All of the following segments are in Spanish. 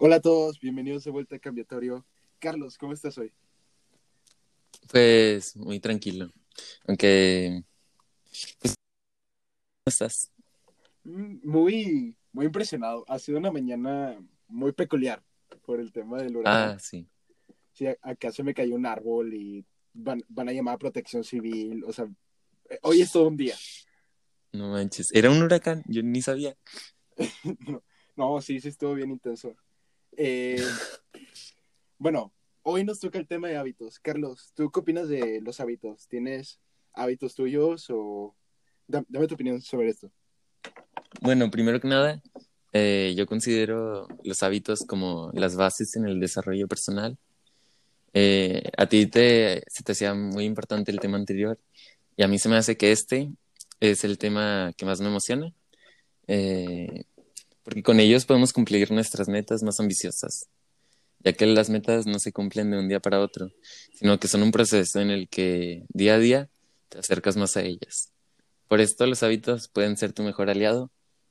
Hola a todos, bienvenidos de vuelta a Cambiatorio. Carlos, ¿cómo estás hoy? Pues muy tranquilo, aunque... Pues, ¿Cómo estás? Mm, Muy, muy impresionado. Ha sido una mañana muy peculiar por el tema del huracán. Ah, sí. Sí, acá se me cayó un árbol y van, van a llamar a protección civil. O sea, eh, hoy es todo un día. No manches. ¿Era un huracán? Yo ni sabía. No, no, sí, sí estuvo bien intenso. Eh, bueno, hoy nos toca el tema de hábitos. Carlos, ¿tú qué opinas de los hábitos? ¿Tienes hábitos tuyos o... da- Dame tu opinión sobre esto. Bueno, primero que nada, eh, yo considero los hábitos como las bases en el desarrollo personal. Eh, a ti te, se te hacía muy importante el tema anterior y a mí se me hace que este es el tema que más me emociona, eh, porque con ellos podemos cumplir nuestras metas más ambiciosas, ya que las metas no se cumplen de un día para otro, sino que son un proceso en el que día a día te acercas más a ellas. Por esto los hábitos pueden ser tu mejor aliado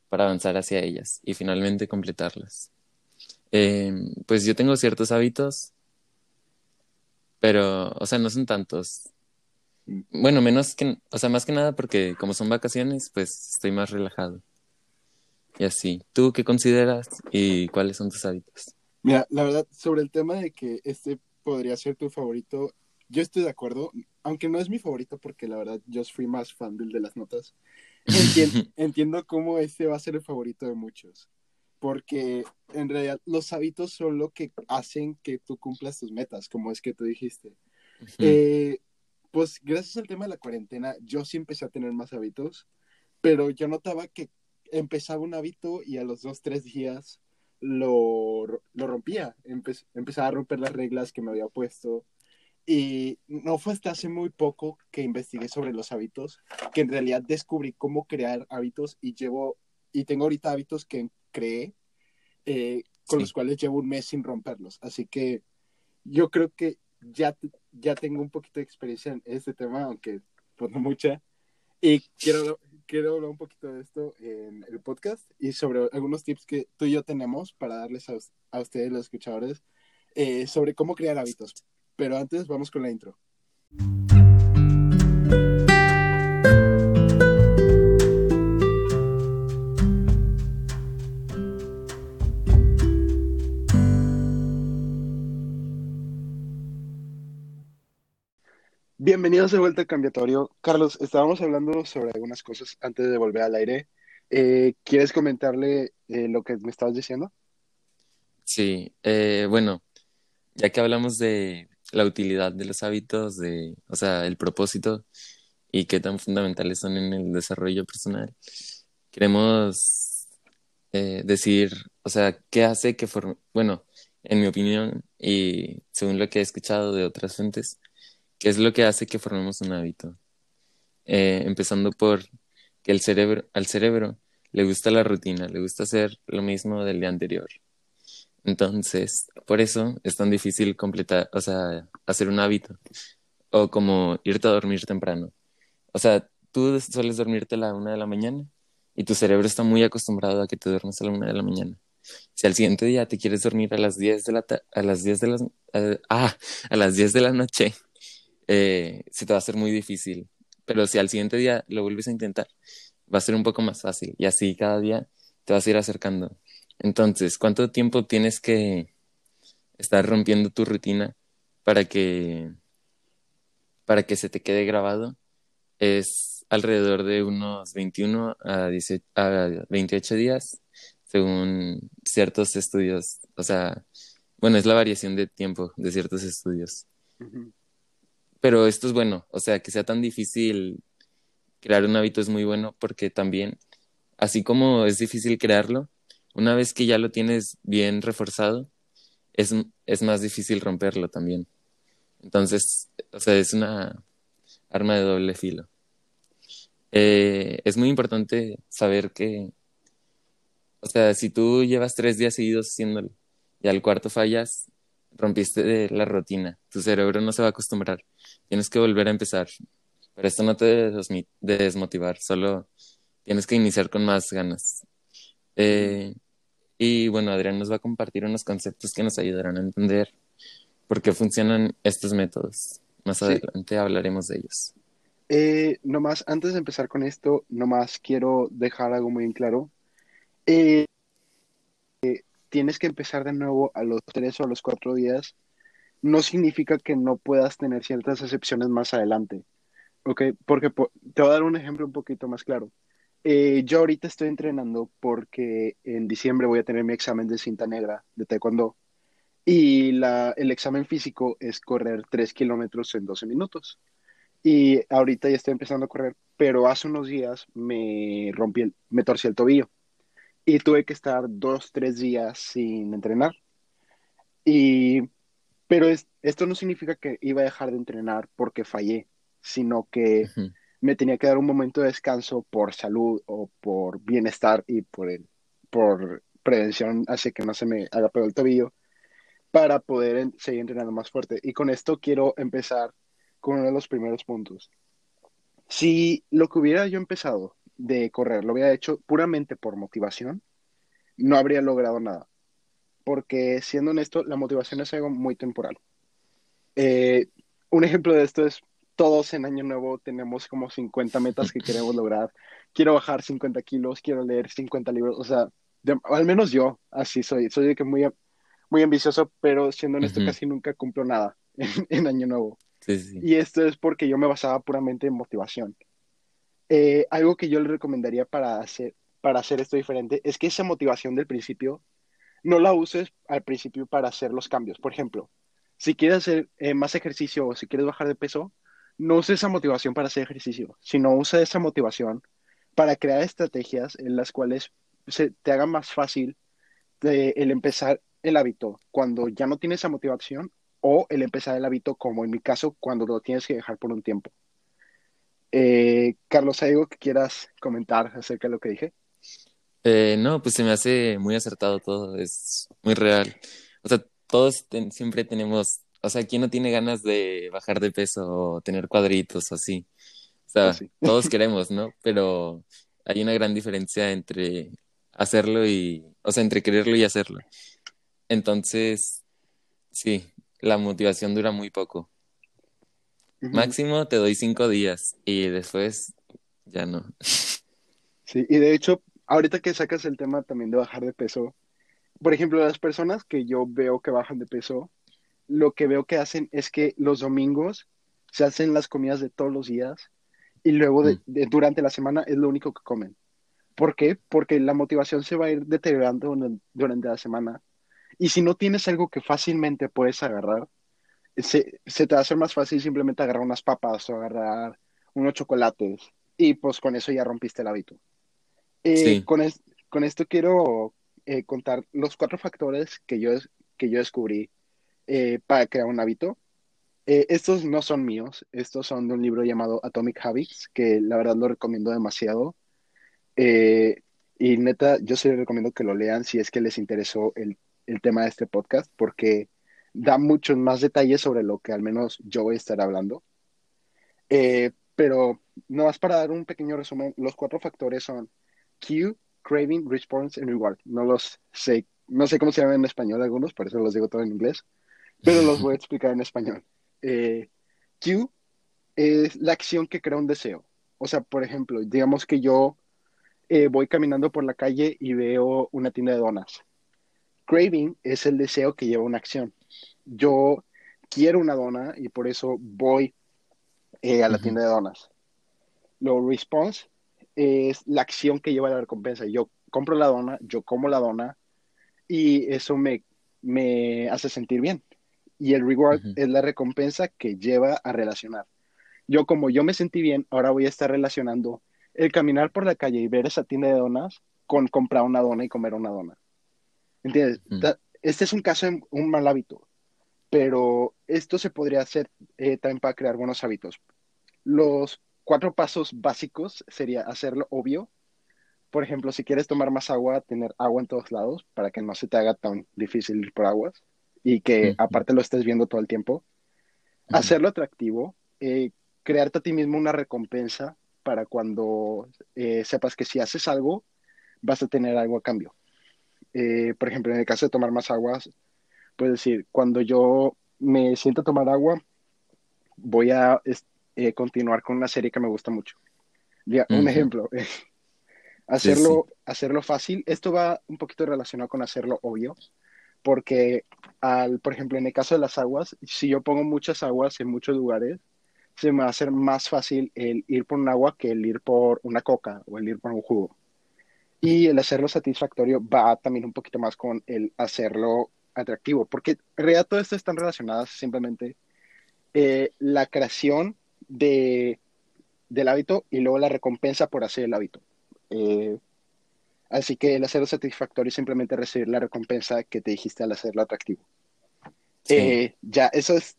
para avanzar hacia ellas y finalmente completarlas. Eh, pues yo tengo ciertos hábitos, pero, o sea, no son tantos. Bueno, menos que, o sea, más que nada porque como son vacaciones, pues estoy más relajado. Y así. ¿Tú qué consideras y cuáles son tus hábitos? Mira, la verdad, sobre el tema de que este podría ser tu favorito, yo estoy de acuerdo, aunque no es mi favorito porque la verdad yo fui más fan del de las notas. Entien- entiendo cómo este va a ser el favorito de muchos, porque en realidad los hábitos son lo que hacen que tú cumplas tus metas, como es que tú dijiste. Eh, pues gracias al tema de la cuarentena, yo sí empecé a tener más hábitos, pero yo notaba que empezaba un hábito y a los dos, tres días lo, lo rompía. Empe- empezaba a romper las reglas que me había puesto. Y no fue hasta hace muy poco que investigué sobre los hábitos, que en realidad descubrí cómo crear hábitos y llevo, y tengo ahorita hábitos que creé, eh, con Sí. los cuales llevo un mes sin romperlos. Así que yo creo que ya, ya tengo un poquito de experiencia en este tema, aunque pues no mucha. Y quiero, quiero hablar un poquito de esto en el podcast y sobre algunos tips que tú y yo tenemos para darles a, us- a ustedes, los escuchadores, eh, sobre cómo crear hábitos. Pero antes vamos con la intro. Bienvenidos de vuelta al cambiatorio. Carlos, estábamos hablando sobre algunas cosas antes de volver al aire. Eh, ¿quieres comentarle eh, lo que me estabas diciendo? Sí, eh, bueno, ya que hablamos de la utilidad de los hábitos, de, o sea, el propósito y qué tan fundamentales son en el desarrollo personal, queremos eh, decir, o sea, qué hace que bueno, en mi opinión y según lo que he escuchado de otras fuentes, qué es lo que hace que formemos un hábito. Eh, empezando por que el cerebro, al cerebro le gusta la rutina, le gusta hacer lo mismo del día anterior. Entonces, por eso es tan difícil completar, o sea, hacer un hábito. O como irte a dormir temprano. O sea, tú sueles dormirte a la una de la mañana y tu cerebro está muy acostumbrado a que te duermas a la una de la mañana. Si al siguiente día te quieres dormir a las 10 de la a las 10 de las a- ah, a las 10 de la noche, eh, se te va a hacer muy difícil. Pero si al siguiente día lo vuelves a intentar, va a ser un poco más fácil. Y así cada día te vas a ir acercando. Entonces, ¿cuánto tiempo tienes que estar rompiendo tu rutina para que, para que se te quede grabado? Es alrededor de unos 21 a, 18 a 28 días, según ciertos estudios. O sea, bueno, es la variación de tiempo de ciertos estudios. Pero esto es bueno, o sea, que sea tan difícil crear un hábito es muy bueno porque también, así como es difícil crearlo, una vez que ya lo tienes bien reforzado, es, es más difícil romperlo también. Entonces, o sea, es una arma de doble filo. Eh, es muy importante saber que, o sea, si tú llevas tres días seguidos haciéndolo y al cuarto fallas, rompiste la rutina, tu cerebro no se va a acostumbrar, tienes que volver a empezar. Pero esto no te debe desmotivar, solo tienes que iniciar con más ganas. Eh, Y bueno, Adrián nos va a compartir unos conceptos que nos ayudarán a entender por qué funcionan estos métodos. Más adelante hablaremos de ellos. Eh, nomás, antes de empezar con esto, nomás quiero dejar algo muy en claro. Eh, tienes que empezar de nuevo a los tres o a los cuatro días. No significa que no puedas tener ciertas excepciones más adelante. ¿Ok? Porque te voy a dar un ejemplo un poquito más claro. Eh, yo ahorita estoy entrenando porque en diciembre voy a tener mi examen de cinta negra de taekwondo y la, el examen físico es correr 3 kilómetros en 12 minutos. Y ahorita ya estoy empezando a correr, pero hace unos días me rompí, el, me torcí el tobillo y tuve que estar dos, tres días sin entrenar. Y, pero es, esto no significa que iba a dejar de entrenar porque fallé, sino que me tenía que dar un momento de descanso por salud o por bienestar y por, el, por prevención, hace que no se me haga peor el tobillo, para poder seguir entrenando más fuerte. Y con esto quiero empezar con uno de los primeros puntos. Si lo que hubiera yo empezado de correr lo hubiera hecho puramente por motivación, no habría logrado nada. Porque siendo honesto, la motivación es algo muy temporal. Eh, un ejemplo de esto es todos en Año Nuevo tenemos como 50 metas que queremos lograr. Quiero bajar 50 kilos, quiero leer 50 libros, o sea, al menos yo así soy. Soy de que muy, muy ambicioso, pero siendo honesto, casi nunca cumplo nada en, Año Nuevo. Y esto es porque yo me basaba puramente en motivación. Eh, algo que yo le recomendaría para hacer, para hacer esto diferente es que esa motivación del principio no la uses al principio para hacer los cambios. Por ejemplo, si quieres hacer eh, más ejercicio o si quieres bajar de peso, no use esa motivación para hacer ejercicio, sino usa esa motivación para crear estrategias en las cuales se te haga más fácil el empezar el hábito cuando ya no tienes esa motivación o el empezar el hábito como en mi caso cuando lo tienes que dejar por un tiempo. Eh, Carlos, ¿hay algo que quieras comentar acerca de lo que dije? Eh, no, pues se me hace muy acertado todo, es muy real. O sea, todos siempre tenemos o sea, ¿quién no tiene ganas de bajar de peso o tener cuadritos o así? O sea, pues todos queremos, ¿no? Pero hay una gran diferencia entre hacerlo y, o sea, entre quererlo y hacerlo. Entonces, sí, la motivación dura muy poco. Máximo te doy cinco días y después ya no. Sí, y de hecho, ahorita que sacas el tema también de bajar de peso, por ejemplo, las personas que yo veo que bajan de peso, lo que veo que hacen es que los domingos se hacen las comidas de todos los días y luego mm. durante la semana es lo único que comen. ¿Por qué? Porque la motivación se va a ir deteriorando durante la semana. Y si no tienes algo que fácilmente puedes agarrar, se, te va a hacer más fácil simplemente agarrar unas papas o agarrar unos chocolates. Y pues con eso ya rompiste el hábito. Eh, con, con, esto quiero eh, contar los cuatro factores que yo, que yo descubrí eh, para crear un hábito. Estos no son míos, estos son de un libro llamado Atomic Habits, que la verdad lo recomiendo demasiado. Y neta, yo sí les recomiendo que lo lean si es que les interesó el, el tema de este podcast, porque da muchos más detalles sobre lo que al menos yo voy a estar hablando. pero no más para dar un pequeño resumen, los cuatro factores son Q, Craving, Response y Reward. No los sé, no sé cómo se llaman en español algunos, por eso los digo todo en inglés pero los voy a explicar en español. Eh, Q es la acción que crea un deseo. O sea, por ejemplo, digamos que yo eh, voy caminando por la calle y veo una tienda de donas. Craving es el deseo que lleva una acción. Yo quiero una dona y por eso voy eh, a la tienda de donas. Lo response es la acción que lleva la recompensa. Yo compro la dona, yo como la dona y eso me, me hace sentir bien y el reward es la recompensa que lleva a relacionar. Yo como yo me sentí bien, ahora voy a estar relacionando el caminar por la calle y ver esa tienda de donas con comprar una dona y comer una dona. ¿Entiendes? Este es un caso de un mal hábito, pero esto se podría hacer eh, también para crear buenos hábitos. Los cuatro pasos básicos sería hacerlo obvio. Por ejemplo, si quieres tomar más agua, tener agua en todos lados para que no se te haga tan difícil ir por aguas y que aparte lo estés viendo todo el tiempo. Hacerlo atractivo, eh, crearte a ti mismo una recompensa para cuando eh, sepas que si haces algo, vas a tener algo a cambio. eh, por ejemplo, en el caso de tomar más aguas, puedes decir, cuando yo me siento a tomar agua, voy a eh, continuar con una serie que me gusta mucho. Ya, un ejemplo, hacerlo, hacerlo fácil, esto va un poquito relacionado con hacerlo obvio, porque al, por ejemplo, en el caso de las aguas, si yo pongo muchas aguas en muchos lugares, se me va a hacer más fácil el ir por un agua que el ir por una coca o el ir por un jugo. Y el hacerlo satisfactorio va también un poquito más con el hacerlo atractivo, porque en realidad todo esto están relacionadas simplemente eh, la creación de, del hábito y luego la recompensa por hacer el hábito. Eh, así que el hacerlo satisfactorio es simplemente recibir la recompensa que te dijiste al hacerlo atractivo. Eh, ya, eso es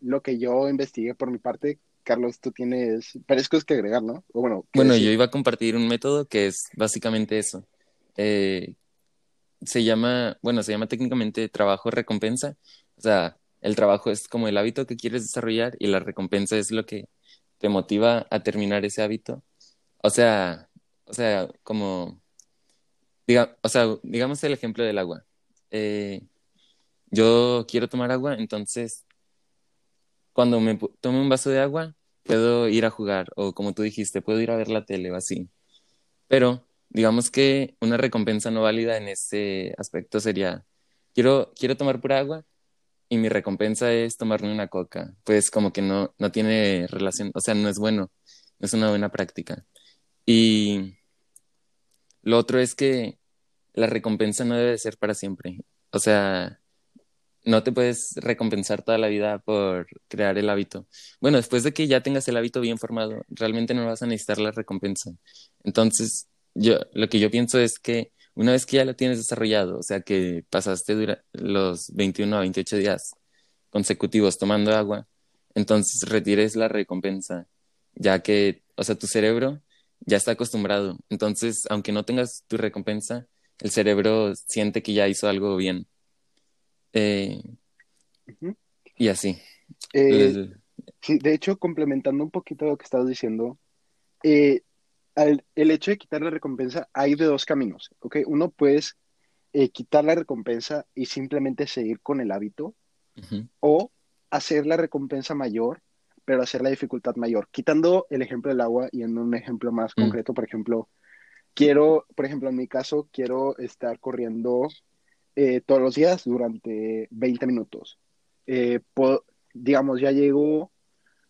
lo que yo investigué por mi parte. Carlos, tú tienes varias cosas que agregar, ¿no? bueno, bueno yo iba a compartir un método que es básicamente eso. Eh, se llama, bueno, se llama técnicamente trabajo recompensa. O sea, el trabajo es como el hábito que quieres desarrollar y la recompensa es lo que te motiva a terminar ese hábito. O sea, o sea, como, diga, o sea, digamos el ejemplo del agua. Eh, yo quiero tomar agua, entonces cuando me tomo un vaso de agua, puedo ir a jugar o como tú dijiste, puedo ir a ver la tele o así. Pero digamos que una recompensa no válida en ese aspecto sería, quiero, quiero tomar pura agua y mi recompensa es tomarme una coca. Pues como que no, no tiene relación, o sea, no es bueno, no es una buena práctica. Y lo otro es que la recompensa no debe ser para siempre. O sea, no te puedes recompensar toda la vida por crear el hábito. Bueno, después de que ya tengas el hábito bien formado, realmente no vas a necesitar la recompensa. Entonces, yo lo que yo pienso es que una vez que ya lo tienes desarrollado, o sea, que pasaste los 21 a 28 días consecutivos tomando agua, entonces retires la recompensa, ya que, o sea, tu cerebro ya está acostumbrado. Entonces, aunque no tengas tu recompensa, el cerebro siente que ya hizo algo bien. Eh, y así. Eh, sí, de hecho, complementando un poquito lo que estás diciendo, eh, el hecho de quitar la recompensa, hay de dos caminos, ¿ok? Uno puedes quitar la recompensa y simplemente seguir con el hábito, o hacer la recompensa mayor, pero hacer la dificultad mayor. Quitando el ejemplo del agua y en un ejemplo más mm. concreto, por ejemplo, quiero, por ejemplo, en mi caso, quiero estar corriendo eh, todos los días durante 20 minutos. Eh, digamos, ya llego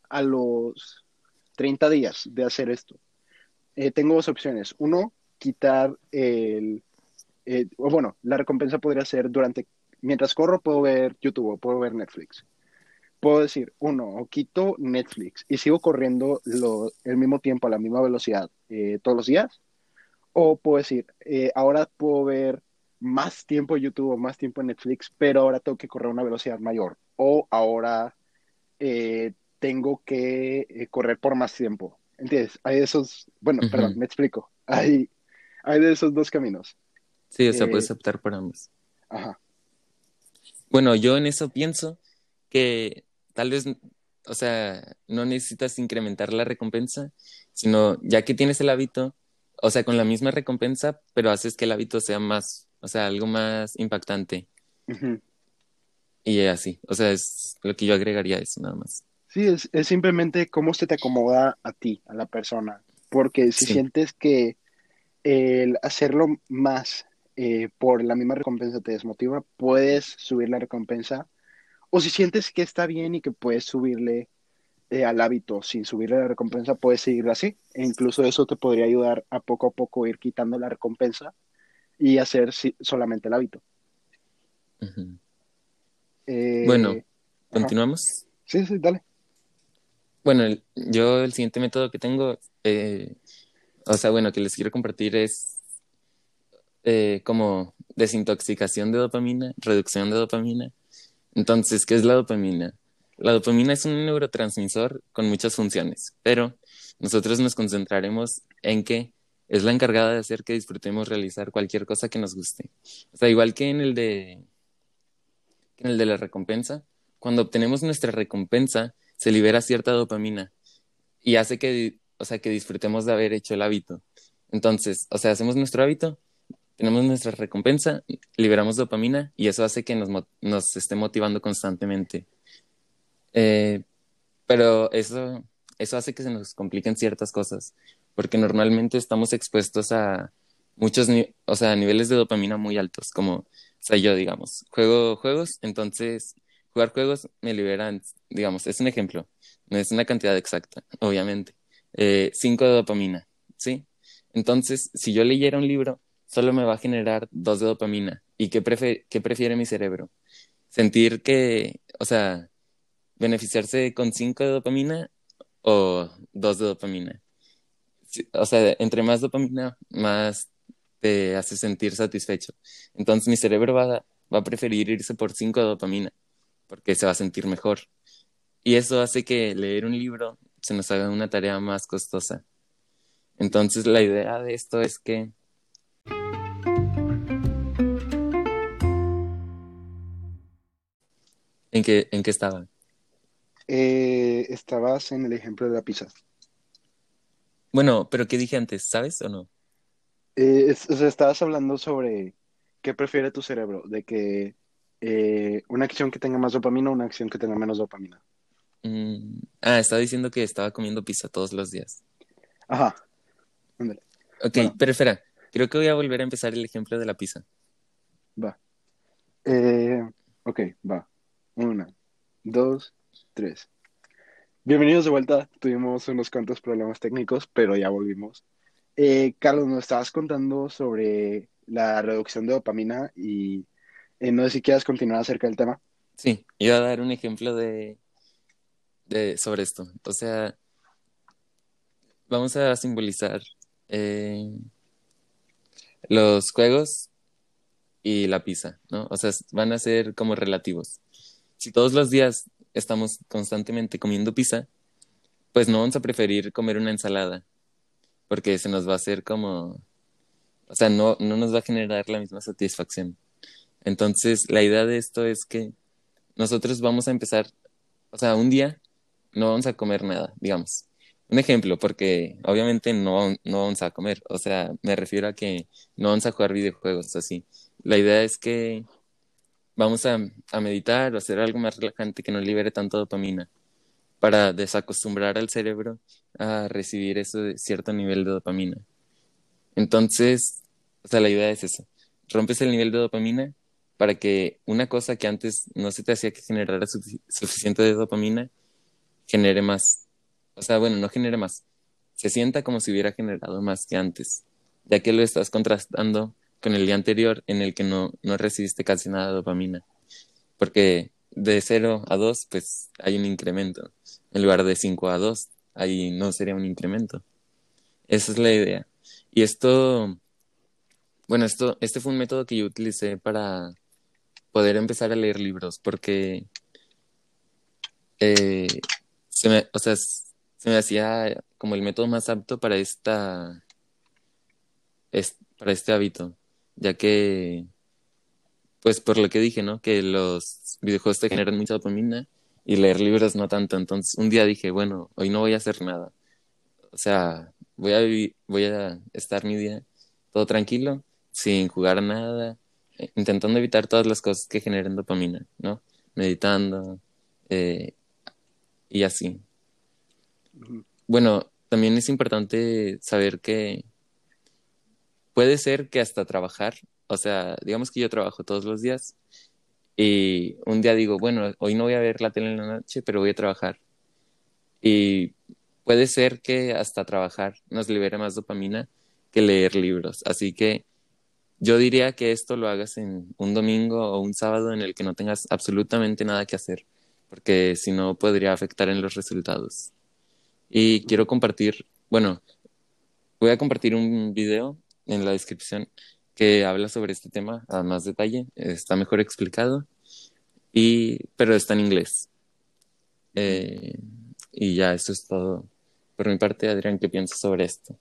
a los 30 días de hacer esto. Eh, tengo dos opciones. Uno, quitar el... bueno, la recompensa podría ser durante... Mientras corro puedo ver YouTube o puedo ver Netflix. Puedo decir, uno, quito Netflix y sigo corriendo lo, el mismo tiempo a la misma velocidad todos los días. O puedo decir, ahora puedo ver más tiempo YouTube o más tiempo en Netflix, pero ahora tengo que correr a una velocidad mayor. O ahora eh, tengo que eh, correr por más tiempo. ¿Entiendes? Hay esos, bueno, perdón, me explico. Hay, hay de esos dos caminos. Sí, o sea, puedes eh, optar por ambos. Ajá. Bueno, yo en eso pienso que tal vez, o sea, no necesitas incrementar la recompensa, sino ya que tienes el hábito, o sea, con la misma recompensa, pero haces que el hábito sea más o sea, algo más impactante. Y así, o sea, es lo que yo agregaría a eso nada más. Sí, es, es, simplemente cómo se te acomoda a ti, a la persona, porque si sientes que el hacerlo más eh, por la misma recompensa te desmotiva, puedes subir la recompensa, o si sientes que está bien y que puedes subirle eh, al hábito sin subirle la recompensa, puedes seguir así, e incluso eso te podría ayudar a poco a poco ir quitando la recompensa y hacer solamente el hábito. Eh, bueno, ¿continuamos? Sí, sí, dale. Bueno, yo el siguiente método que tengo, eh, o sea, bueno, que les quiero compartir es eh, como desintoxicación de dopamina, reducción de dopamina. Entonces, ¿qué es la dopamina? La dopamina es un neurotransmisor con muchas funciones, pero nosotros nos concentraremos en que es la encargada de hacer que disfrutemos realizar cualquier cosa que nos guste. O sea, igual que en el de, en el de la recompensa, cuando obtenemos nuestra recompensa, se libera cierta dopamina y hace que, o sea, que disfrutemos de haber hecho el hábito. Entonces, o sea, hacemos nuestro hábito tenemos nuestra recompensa, liberamos dopamina y eso hace que nos, nos esté motivando constantemente. Eh, pero eso, eso hace que se nos compliquen ciertas cosas, porque normalmente estamos expuestos a muchos, o sea, niveles de dopamina muy altos, como, o sea, yo, digamos, juego juegos, entonces jugar juegos me liberan, digamos, es un ejemplo, no es una cantidad exacta, obviamente, eh, cinco de dopamina, ¿sí? Entonces, si yo leyera un libro, solo me va a generar dos de dopamina. ¿Y qué, qué prefiere mi cerebro? Sentir que, o sea, beneficiarse con cinco de dopamina o dos de dopamina. O sea, entre más dopamina, más te hace sentir satisfecho. Entonces mi cerebro va, va a preferir irse por cinco de dopamina porque se va a sentir mejor. Y eso hace que leer un libro se nos haga una tarea más costosa. Entonces la idea de esto es que ¿En qué, en qué estaba? Eh, estabas en el ejemplo de la pizza. Bueno, pero ¿qué dije antes? ¿Sabes o no? Eh, o sea, estabas hablando sobre qué prefiere tu cerebro, de que eh, una acción que tenga más dopamina o una acción que tenga menos dopamina. Mm, ah, estaba diciendo que estaba comiendo pizza todos los días. Ajá. Ok, pero espera, creo que voy a volver a empezar el ejemplo de la pizza. Va. Eh, ok, va. Una, dos, tres. Bienvenidos de vuelta. Tuvimos unos cuantos problemas técnicos, pero ya volvimos. Eh, Carlos, nos estabas contando sobre la reducción de dopamina y eh, no sé si quieras continuar acerca del tema. Sí, iba a dar un ejemplo de, de sobre esto. O sea, vamos a simbolizar eh, los juegos y la pizza, ¿no? O sea, van a ser como relativos si todos los días estamos constantemente comiendo pizza, pues no vamos a preferir comer una ensalada, porque se nos va a hacer como, o sea, no, no nos va a generar la misma satisfacción. Entonces, la idea de esto es que nosotros vamos a empezar, o sea, un día no vamos a comer nada, digamos. Un ejemplo, porque obviamente no, no vamos a comer, o sea, me refiero a que no vamos a jugar videojuegos así. La idea es que vamos a, meditar o hacer algo más relajante que no libere tanto dopamina para desacostumbrar al cerebro a recibir ese cierto nivel de dopamina. Entonces, o sea, la idea es eso. Rompes el nivel de dopamina para que una cosa que antes no se te hacía que generara suficiente de dopamina, genere más. O sea, bueno, no genere más. Se sienta como si hubiera generado más que antes, ya que lo estás contrastando con el día anterior en el que no, no recibiste casi nada de dopamina. Porque de 0 a 2, pues hay un incremento. En lugar de 5 a 2, ahí no sería un incremento. Esa es la idea. Y esto, bueno, esto, este fue un método que yo utilicé para poder empezar a leer libros, porque eh, se me, o sea, se me hacía como el método más apto para esta, para este hábito ya que, pues por lo que dije, ¿no? Que los videojuegos te generan mucha dopamina y leer libros no tanto. Entonces, un día dije, bueno, hoy no voy a hacer nada. O sea, voy a vivir, voy a estar mi día todo tranquilo, sin jugar nada, intentando evitar todas las cosas que generen dopamina, ¿no? Meditando eh, y así. Bueno, también es importante saber que puede ser que hasta trabajar, o sea, digamos que yo trabajo todos los días y un día digo, bueno, hoy no voy a ver la tele en la noche, pero voy a trabajar. Y puede ser que hasta trabajar nos libere más dopamina que leer libros. Así que yo diría que esto lo hagas en un domingo o un sábado en el que no tengas absolutamente nada que hacer, porque si no podría afectar en los resultados. Y quiero compartir, bueno, voy a compartir un video en la descripción que habla sobre este tema a más detalle. Está mejor explicado, y, pero está en inglés. Eh, y ya, eso es todo. Por mi parte, Adrián, ¿qué piensas sobre esto?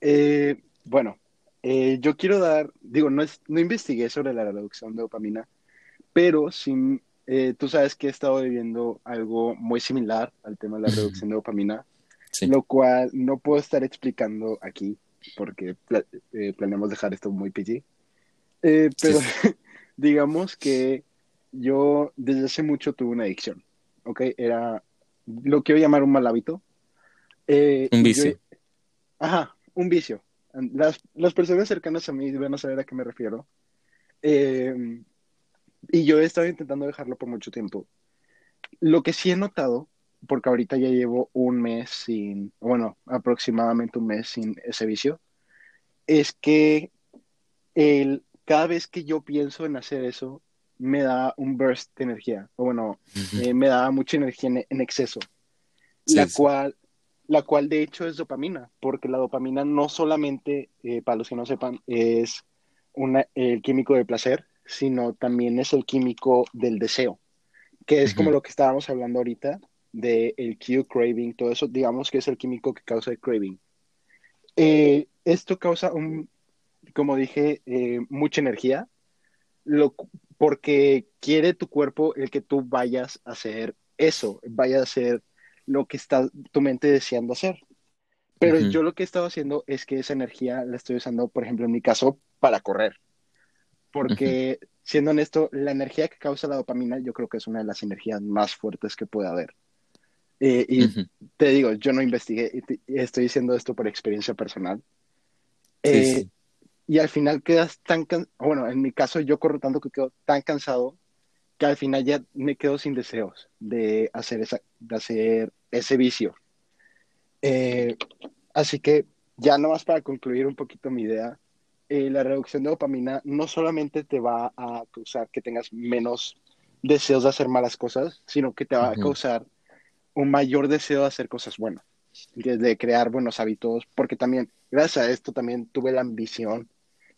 Eh, bueno, eh, yo quiero dar, digo, no, es, no investigué sobre la reducción de dopamina, pero sí, tú sabes que he estado viviendo algo muy similar al tema de la reducción de dopamina, lo cual no puedo estar explicando aquí porque eh, planeamos dejar esto muy PG. Eh, pero digamos que yo desde hace mucho tuve una adicción, ¿ok? Era lo quiero llamar un mal hábito. Eh, un vicio. ajá, un vicio. Las, las, personas cercanas a mí van a saber a qué me refiero. Eh, y yo he estado intentando dejarlo por mucho tiempo. Lo que sí he notado, porque ahorita ya llevo un mes sin, bueno, aproximadamente un mes sin ese vicio, es que el, cada vez que yo pienso en hacer eso, me da un burst de energía, o bueno, eh, me da mucha energía en, exceso, la, Cual, la cual de hecho es dopamina, porque la dopamina no solamente, eh, para los que no sepan, es una, el químico de placer, sino también es el químico del deseo, que es como lo que estábamos hablando ahorita del el Q craving, todo eso, digamos que es el químico que causa el craving. Eh, esto causa un, como dije, eh, mucha energía, lo, porque quiere tu cuerpo el que tú vayas a hacer eso, vayas a hacer lo que está tu mente deseando hacer. Pero yo lo que he estado haciendo es que esa energía la estoy usando, por ejemplo, en mi caso, para correr. Porque, siendo honesto, la energía que causa la dopamina yo creo que es una de las energías más fuertes que puede haber. Eh, y te digo, yo no investigué, y estoy diciendo esto por experiencia personal. Eh, y al final quedas tan cansado, bueno, en mi caso yo corro tanto que quedo tan cansado que al final ya me quedo sin deseos de hacer, esa, de hacer ese vicio. Eh, así que ya nomás para concluir un poquito mi idea, eh, la reducción de dopamina no solamente te va a causar que tengas menos deseos de hacer malas cosas, sino que te va a causar un mayor deseo de hacer cosas buenas, de crear buenos hábitos, porque también, gracias a esto, también tuve la ambición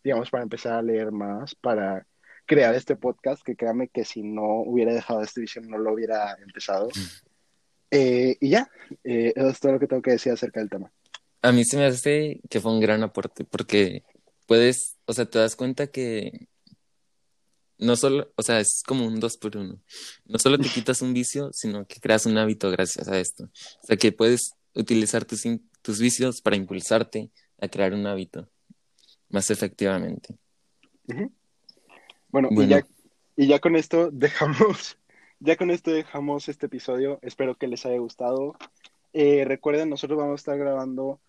digamos, para empezar a leer más, para crear este podcast, que créame que si no hubiera dejado esta edición no lo hubiera empezado. Eh, y ya, eh, eso es todo lo que tengo que decir acerca del tema. A mí se me hace que fue un gran aporte, porque puedes, o sea, te das cuenta que no solo, o sea, es como un dos por uno. No solo te quitas un vicio, sino que creas un hábito gracias a esto. O sea, que puedes utilizar tus, tus vicios para impulsarte a crear un hábito más efectivamente. Bueno, Y, ya, y ya con esto dejamos, ya con esto dejamos este episodio. Espero que les haya gustado. Eh, recuerden, nosotros vamos a estar grabando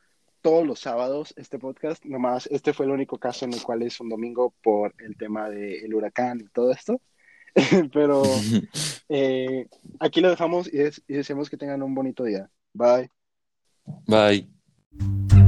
todos los sábados este podcast. Nomás, este fue el único caso en el cual es un domingo por el tema del huracán y todo esto. Pero eh, aquí lo dejamos y, y deseamos que tengan un bonito día. Bye. Bye.